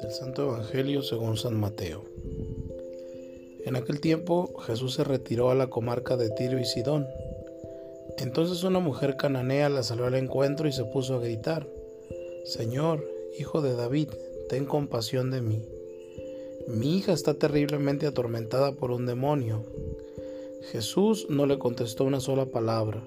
Del Santo Evangelio según San Mateo. En aquel tiempo Jesús se retiró a la comarca de Tiro y Sidón. Entonces una mujer cananea la salió al encuentro y se puso a gritar, Señor, hijo de David, ten compasión de mí. Mi hija está terriblemente atormentada por un demonio. Jesús no le contestó una sola palabra,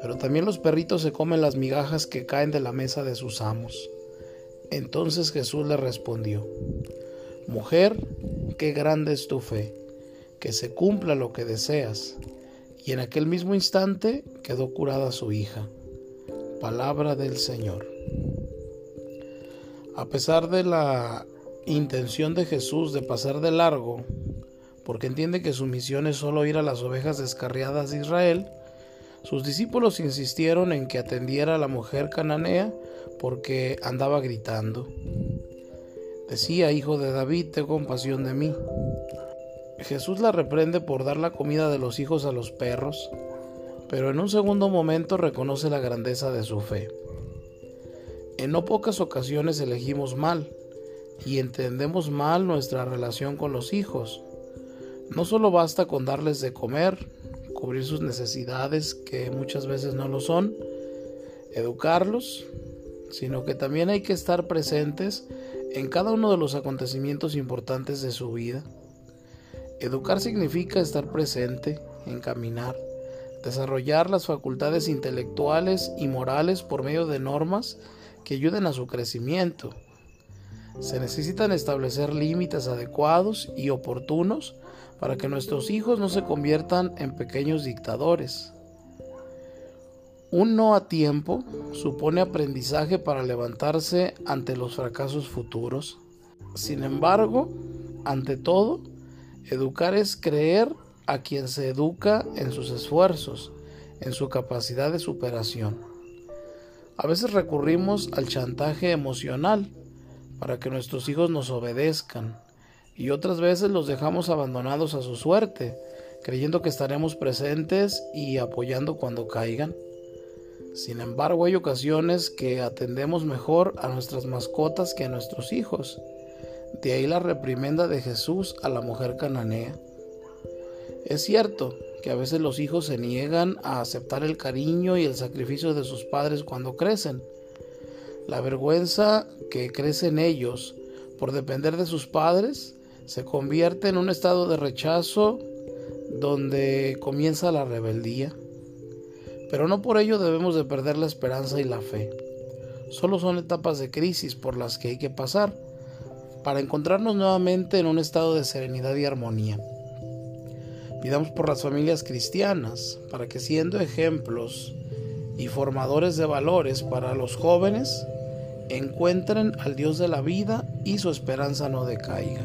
pero también los perritos se comen las migajas que caen de la mesa de sus amos. Entonces Jesús le respondió, Mujer, qué grande es tu fe, que se cumpla lo que deseas. Y en aquel mismo instante quedó curada su hija. Palabra del Señor. A pesar de la intención de Jesús de pasar de largo, porque entiende que su misión es solo ir a las ovejas descarriadas de Israel, sus discípulos insistieron en que atendiera a la mujer cananea porque andaba gritando. Decía, hijo de David, ten compasión de mí. Jesús la reprende por dar la comida de los hijos a los perros, pero en un segundo momento reconoce la grandeza de su fe. En no pocas ocasiones elegimos mal, y entendemos mal nuestra relación con los hijos. No solo basta con darles de comer, cubrir sus necesidades, que muchas veces no lo son, educarlos, sino que también hay que estar presentes en cada uno de los acontecimientos importantes de su vida. Educar significa estar presente, encaminar, desarrollar las facultades intelectuales y morales por medio de normas que ayuden a su crecimiento se necesitan establecer límites adecuados y oportunos para que nuestros hijos no se conviertan en pequeños dictadores. Un no a tiempo supone aprendizaje para levantarse ante los fracasos futuros. Sin embargo, ante todo, educar es creer a quien se educa en sus esfuerzos, en su capacidad de superación. A veces recurrimos al chantaje emocional para que nuestros hijos nos obedezcan y otras veces los dejamos abandonados a su suerte, creyendo que estaremos presentes y apoyando cuando caigan. Sin embargo, hay ocasiones que atendemos mejor a nuestras mascotas que a nuestros hijos. De ahí la reprimenda de Jesús a la mujer cananea. Es cierto que a veces los hijos se niegan a aceptar el cariño y el sacrificio de sus padres cuando crecen, la vergüenza que crece en ellos por depender de sus padres se convierte en un estado de rechazo donde comienza la rebeldía. Pero no por ello debemos de perder la esperanza y la fe. Solo son etapas de crisis por las que hay que pasar para encontrarnos nuevamente en un estado de serenidad y armonía. Pidamos por las familias cristianas, para que siendo ejemplos y formadores de valores para los jóvenes, encuentren al Dios de la vida y su esperanza no decaiga.